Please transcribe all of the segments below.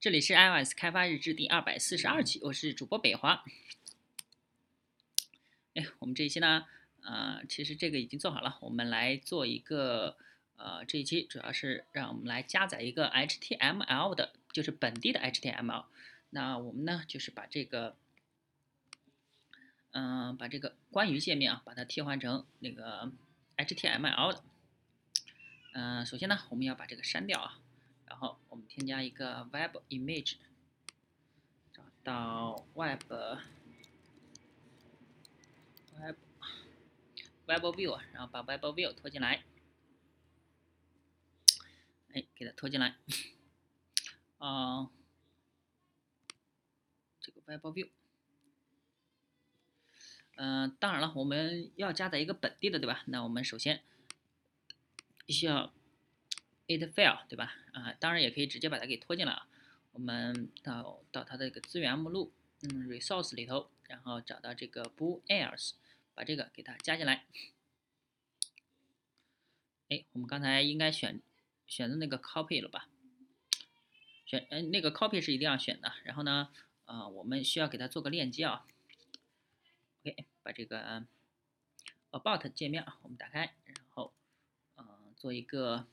这里是 iOS 开发日志第二百四十二期，我是主播北华。哎，我们这一期呢，呃，其实这个已经做好了，我们来做一个，呃，这一期主要是让我们来加载一个 HTML 的，就是本地的 HTML。那我们呢，就是把这个，嗯，把这个关于界面啊，把它替换成那个 HTML 的。嗯，首先呢，我们要把这个删掉啊。然后我们添加一个 web image，找到 web web web view，然后把 web view 拖进来，哎，给它拖进来，啊，这个 web view，嗯，当然了，我们要加载一个本地的，对吧？那我们首先需要。It file 对吧？啊，当然也可以直接把它给拖进来啊。我们到到它的一个资源目录，嗯，resource 里头，然后找到这个 bool else，把这个给它加进来。哎，我们刚才应该选选择那个 copy 了吧？选，嗯，那个 copy 是一定要选的。然后呢，啊，我们需要给它做个链接啊。OK，把这个 about 界面，我们打开，然后，嗯，做一个。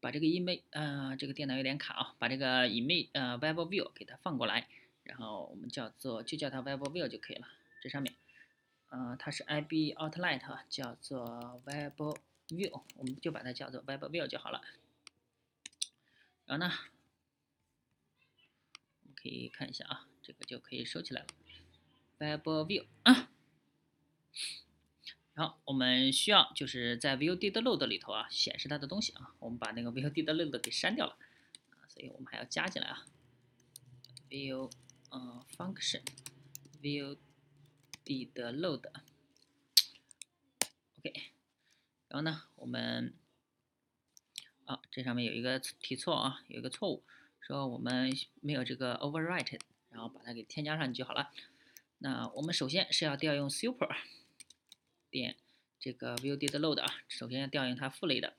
把这个 image，呃，这个电脑有点卡啊，把这个 image，呃，web view 给它放过来，然后我们叫做就叫它 web view 就可以了。这上面，呃，它是 IB outlet，叫做 web view，我们就把它叫做 web view 就好了。然后呢，我们可以看一下啊，这个就可以收起来了，web view 啊。好，我们需要就是在 view did load 里头啊显示它的东西啊，我们把那个 view did load 给删掉了，所以我们还要加进来啊，view 呃 function view did load，OK，然后呢，我们啊这上面有一个提错啊，有一个错误，说我们没有这个 overwrite，然后把它给添加上去就好了。那我们首先是要调用 super。点这个 view did load 啊，首先要调用它父类的。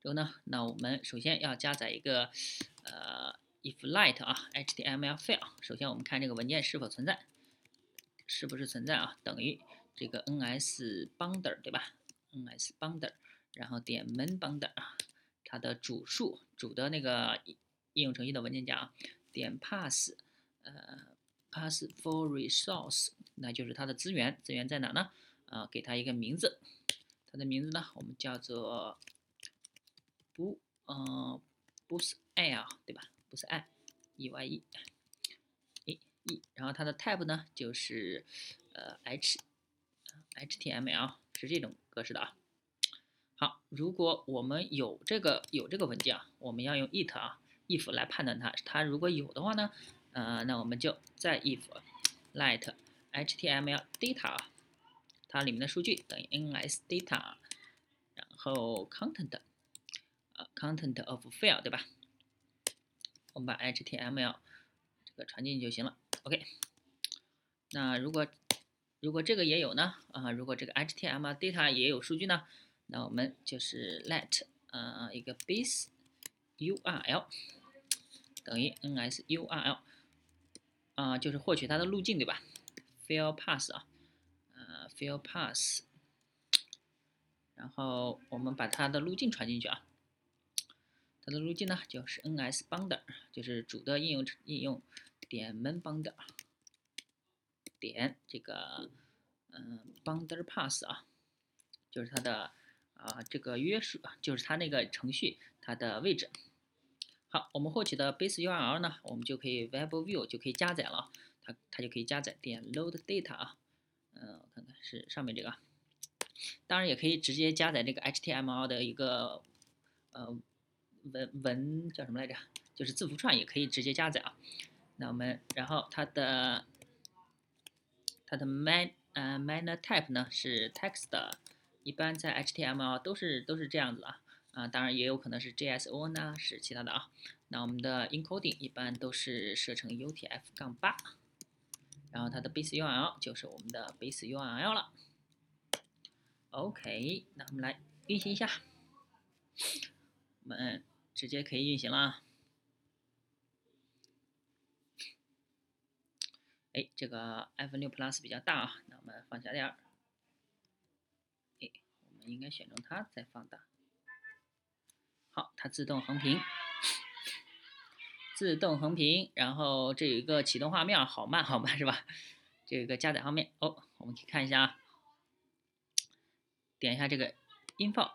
之后呢，那我们首先要加载一个呃 if light 啊 HTML file。首先我们看这个文件是否存在，是不是存在啊？等于这个 ns bundle 对吧？ns bundle，然后点 main bundle 啊，它的主数主的那个应用程序的文件夹啊，点 pass 呃 pass for resource。那就是它的资源，资源在哪呢？啊，给它一个名字，它的名字呢，我们叫做不，呃，不是 l 对吧？不是 i，e y e，a e，然后它的 type 呢，就是呃 h，html 是这种格式的啊。好，如果我们有这个有这个文件啊，我们要用 it 啊，if 来判断它，它如果有的话呢，呃，那我们就在 if let HTML data，它里面的数据等于 ns data，然后 content，呃 content of file 对吧？我们把 HTML 这个传进去就行了。OK，那如果如果这个也有呢？啊，如果这个 HTML data 也有数据呢？那我们就是 let 呃一个 base URL 等于 ns URL，啊就是获取它的路径对吧？fill pass 啊，呃，fill pass，然后我们把它的路径传进去啊，它的路径呢就是 ns bundle，就是主的应用应用点 main bundle，点这个嗯 bundle pass 啊，就是它的啊这个约束，就是它那个程序它的位置。好，我们获取的 base URL 呢，我们就可以 web view 就可以加载了。它它就可以加载点 load data 啊，嗯，我看看是上面这个，当然也可以直接加载这个 HTML 的一个呃文文叫什么来着？就是字符串也可以直接加载啊。那我们然后它的它的 man 呃 manner type 呢是 text，一般在 HTML 都是都是这样子啊啊，当然也有可能是 GSON 呢，是其他的啊，那我们的 encoding 一般都是设成 UTF 杠8。然后它的 base URL 就是我们的 base URL 了。OK，那我们来运行一下。我们直接可以运行了啊。哎，这个 iPhone 6 plus 比较大啊，那我们放小点儿。哎，我们应该选中它再放大。好，它自动横屏，自动横屏，然后这有一个启动画面，好慢好慢是吧？这有个加载方面哦，我们可以看一下啊，点一下这个音放，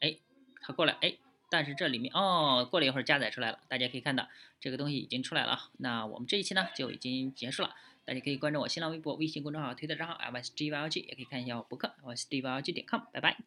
哎，它过来哎。但是这里面哦，过了一会儿加载出来了，大家可以看到这个东西已经出来了。那我们这一期呢就已经结束了，大家可以关注我新浪微博、微信公众号、推特账号 l s g y l g 也可以看一下我博客 l s g y l g 点 com，拜拜。